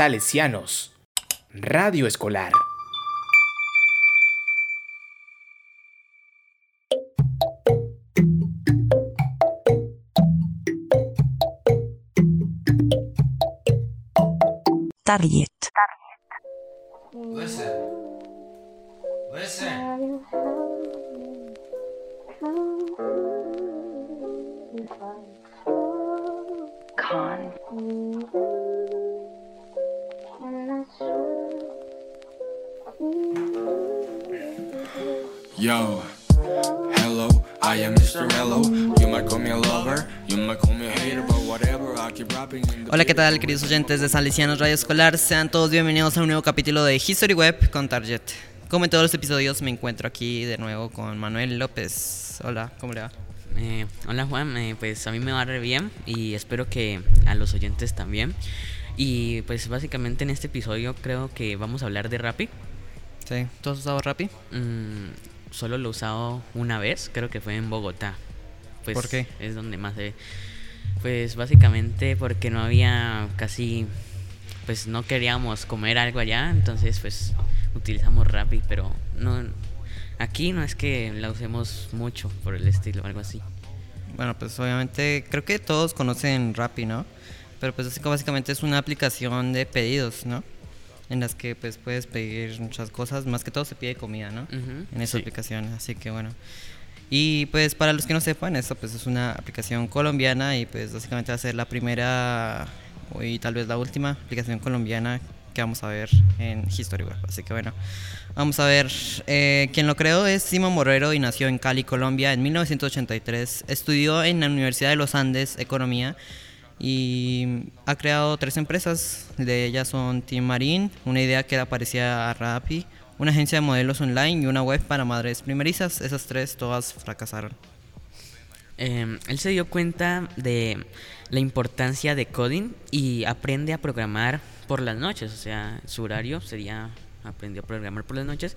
Salesianos. Radio Escolar. Target. Listen. Listen. Yo. Hello, I am Mr. Mellow. You might call me a lover, you might call me a hater, but whatever, I keep rapping in the Hola, ¿qué tal, queridos oyentes de Salesianos Radio Escolar? Sean todos bienvenidos a un nuevo capítulo de History Web con Target. Como en todos los episodios, me encuentro aquí de nuevo con Manuel López. Hola, ¿cómo le va? Eh, hola Juan, eh, pues a mí me va re bien y espero que a los oyentes también. Y pues básicamente en este episodio creo que vamos a hablar de Rappi. Sí, ¿tú has usado Rappi? Mm, solo lo he usado una vez, creo que fue en Bogotá. Pues ¿Por qué? Es donde más he... Pues básicamente porque no había casi... Pues no queríamos comer algo allá, entonces pues utilizamos Rappi, pero no... Aquí no es que la usemos mucho por el estilo algo así. Bueno, pues obviamente creo que todos conocen Rappi, ¿no? Pero pues básicamente es una aplicación de pedidos, ¿no? En las que pues puedes pedir muchas cosas, más que todo se pide comida, ¿no? Ujú, en esa sí. aplicación, así que bueno. Y pues para los que no sepan, esta pues es una aplicación colombiana y pues básicamente va a ser la primera y tal vez la última aplicación colombiana que vamos a ver en History Web. Así que bueno, vamos a ver. eh, quien lo creó es Simón Morero y nació en Cali, Colombia en 1983. Estudió en la Universidad de los Andes Economía y ha creado tres empresas. De ellas son Team Marine, una idea que era parecida a Rappi, una agencia de modelos online y una web para madres primerizas. Esas tres todas fracasaron. Eh, él se dio cuenta de la importancia de coding y aprende a programar por las noches. O sea, su horario sería aprendió a programar por las noches.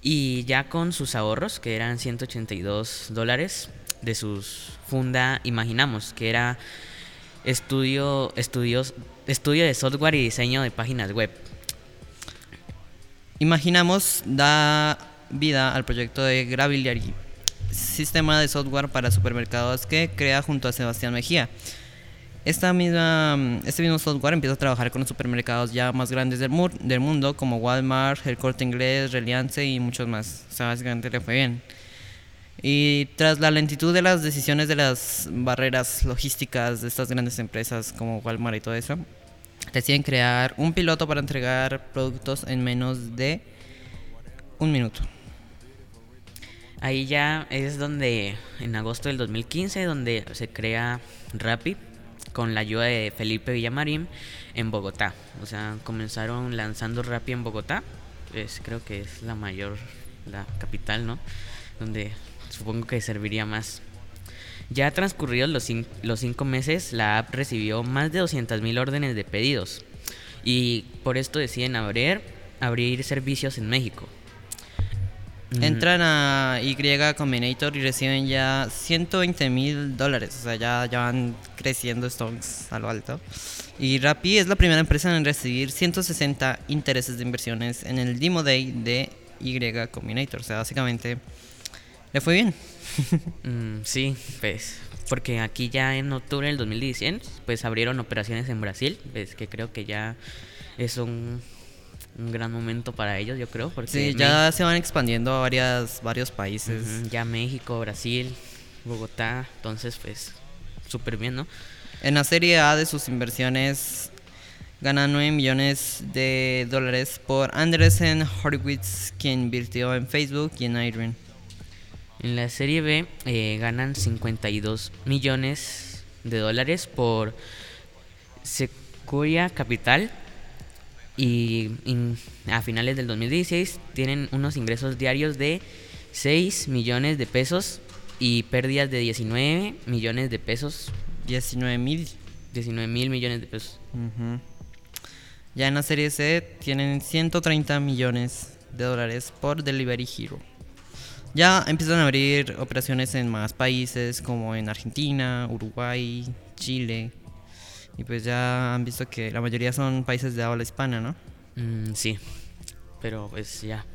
Y ya con sus ahorros, que eran 182 dólares de sus funda, imaginamos, que era estudio, estudios, estudio de software y diseño de páginas web. Imaginamos da vida al proyecto de Gravillary, sistema de software para supermercados que crea junto a Sebastián Mejía. Esta misma, este mismo software empieza a trabajar con los supermercados ya más grandes del, del mundo como Walmart, El Corte Inglés, Reliance y muchos más. O sea, básicamente le fue bien. Y tras la lentitud de las decisiones de las barreras logísticas de estas grandes empresas como Walmart y todo eso, deciden crear un piloto para entregar productos en menos de un minuto. Ahí ya es donde, en agosto del 2015, donde se crea Rappi con la ayuda de Felipe Villamarín en Bogotá. O sea, comenzaron lanzando Rappi en Bogotá. Es, creo que es la mayor, la capital, ¿no? Donde supongo que serviría más. Ya transcurridos los, cin- los cinco meses, la app recibió más de 200.000 órdenes de pedidos. Y por esto deciden abrir, abrir servicios en México. Mm, Entran a Y Combinator y reciben ya 120 mil dólares. O sea, ya, ya van creciendo stocks a lo alto. Y Rappi es la primera empresa en recibir 160 intereses de inversiones en el Demo Day de Y Combinator. O sea, básicamente le fue bien. Mm, sí, pues, porque aquí ya en octubre del 2016, pues abrieron operaciones en Brasil, pues que creo que ya es un, un gran momento para ellos, yo creo, porque Sí, Me- ya se van expandiendo a varias, varios países. Ujú, ya México, Brasil, Bogotá, entonces pues súper bien, ¿no? En la serie A de sus inversiones gana 9 millones de dólares por Andresen Horowitz, quien invirtió en Facebook y en Iron. En la serie B eh, ganan 52 millones de dólares por Sequoia Capital y a finales del 2016 tienen unos ingresos diarios de 6 millones de pesos y pérdidas de 19 millones de pesos, 19 mil. 19 mil millones de pesos. Ujú. Ya en la serie C tienen 130 millones de dólares por Delivery Hero. Ya empiezan a abrir operaciones en más países como en Argentina, Uruguay, Chile Y pues ya han visto que la mayoría son países de habla hispana, ¿no? Mm, sí, pero pues ya.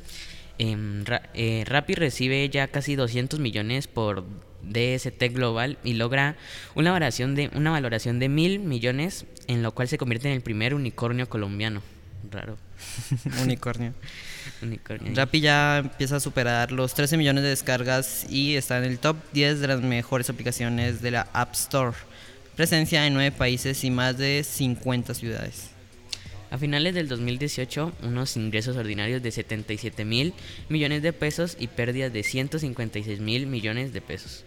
Em, eh, recibe ya casi 200 millones por DST Global y logra una valoración de una valoración de mil millones, en lo cual se convierte en el primer unicornio colombiano. Raro, Unicornio. unicornio. Rappi ya empieza a superar los 13 millones de descargas y está en el top 10 de las mejores aplicaciones de la App Store. Presencia en 9 países y más de 50 ciudades. A finales del 2018, unos ingresos ordinarios de 77 mil millones de pesos y pérdidas de 156 mil millones de pesos.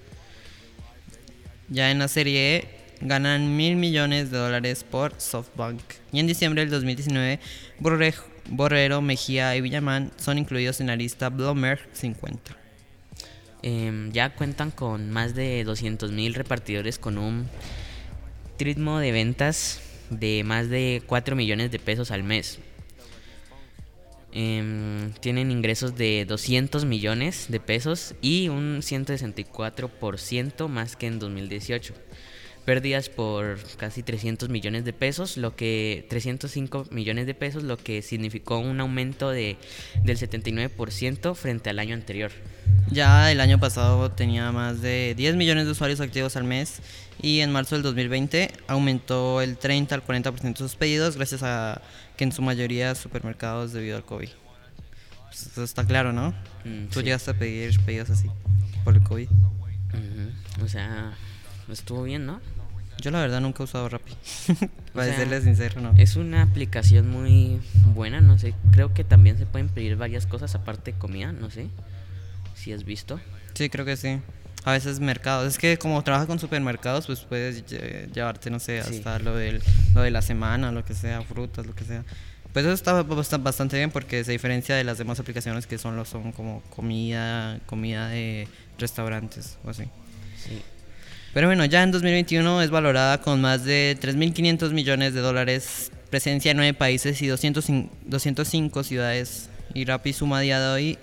Ya en la serie E ganan mil millones de dólares por SoftBank. Y en diciembre del 2019, Borre- Borrero, Mejía y Villamán son incluidos en la lista Bloomberg 50. Em, ya cuentan con más de 200 mil repartidores con un ritmo de ventas de más de 4 millones de pesos al mes. Em, tienen ingresos de 200 millones de pesos y un 164% más que en 2018. Pérdidas por casi 300 millones de pesos, lo que 305 millones de pesos, lo que significó un aumento de, del 79% frente al año anterior. Ya el año pasado tenía más de 10 millones de usuarios activos al mes y en marzo del 2020 aumentó el 30 al 40% de sus pedidos gracias a que en su mayoría supermercados debido al COVID. Pues eso está claro, ¿no? Mm, Tú sí. llegaste a pedir pedidos así por el COVID. Ujú, O sea, estuvo bien, ¿no? Yo la verdad nunca he usado Rappi. Para sea, serles sincero, ¿no? Es una aplicación muy buena, no sé. Creo que también se pueden pedir varias cosas aparte de comida, no sé. Si has visto. Sí, creo que sí. A veces mercados. Es que como trabajas con supermercados, pues puedes lle- llevarte, no sé, Sí. hasta lo, del, lo de la semana, lo que sea, frutas, lo que sea. Pues eso está bast- bastante bien porque se diferencia de las demás aplicaciones que son, son como comida, comida de restaurantes o así. Sí. Pero bueno, ya en 2021 es valorada con más de 3.500 millones de dólares, presencia en 9 países y 205 205 ciudades. Y Rappi suma a día de hoy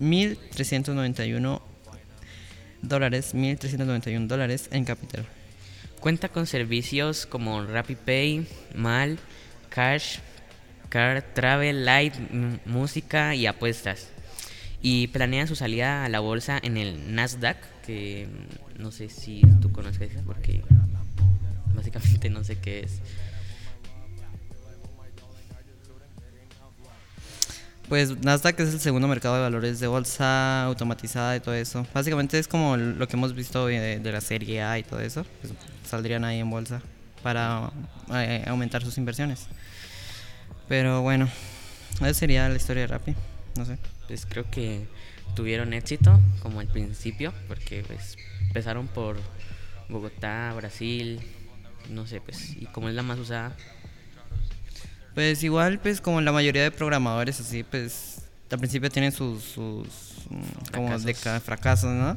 1.391 dólares, 1.391 dólares en capital. Cuenta con servicios como RappiPay, Mal, Cash, Car, Travel, Light, música y apuestas. Y planea su salida a la bolsa en el Nasdaq, que mm, no sé si tú conoces porque básicamente no sé qué es. Pues Nasdaq es el segundo mercado de valores de bolsa automatizada y todo eso. Básicamente es como lo que hemos visto de, de la serie A y todo eso. Pues saldrían ahí en bolsa para eh, aumentar sus inversiones. Pero bueno, esa sería la historia de Rappi. No sé. Pues creo que tuvieron éxito, como al principio, porque pues empezaron por Bogotá, Brasil, no sé, pues, y como es la más usada, Pues igual, pues como la mayoría de programadores así, pues al principio tienen sus, sus mm, como de Fracasos. ca- fracasos, ¿no?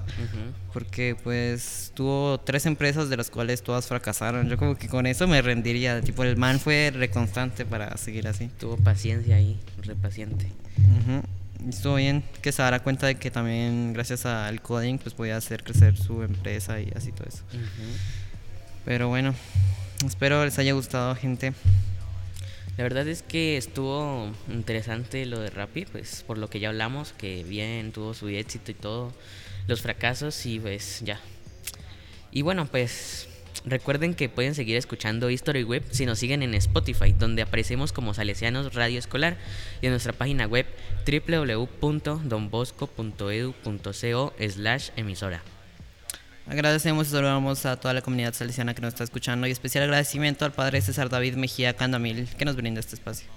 Porque pues tuvo tres empresas de las cuales todas fracasaron. Yo como que con eso me rendiría. Tipo, el man fue reconstante para seguir así. tuvo paciencia ahí, re paciente. Ujú. Y Estuvo bien que se dará cuenta de que también gracias al coding pues podía hacer crecer su empresa y así todo eso. Ujú. Pero bueno, espero les haya gustado gente. La verdad es que estuvo interesante lo de Rappi, pues por lo que ya hablamos, que bien tuvo su éxito y todo, los fracasos y pues ya. Y bueno, pues recuerden que pueden seguir escuchando History Web si nos siguen en Spotify, donde aparecemos como Salesianos Radio Escolar y en nuestra página web www.donbosco.edu.co slash emisora. Agradecemos y saludamos a toda la comunidad salesiana que nos está escuchando y especial agradecimiento al padre César David Mejía Candamil que nos brinda este espacio.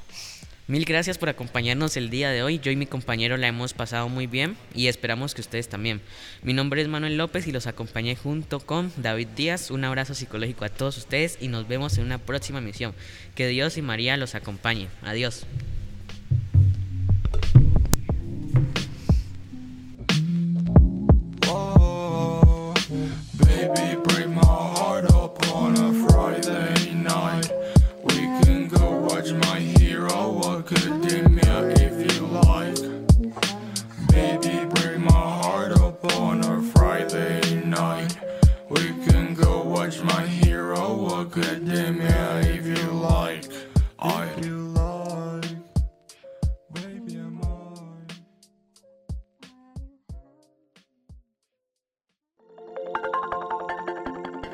Mil gracias por acompañarnos el día de hoy. Yo y mi compañero la hemos pasado muy bien y esperamos que ustedes también. Mi nombre es Manuel López y los acompañé junto con David Díaz. Un abrazo psicológico a todos ustedes y nos vemos en una próxima misión. Que Dios y María los acompañe. Adiós.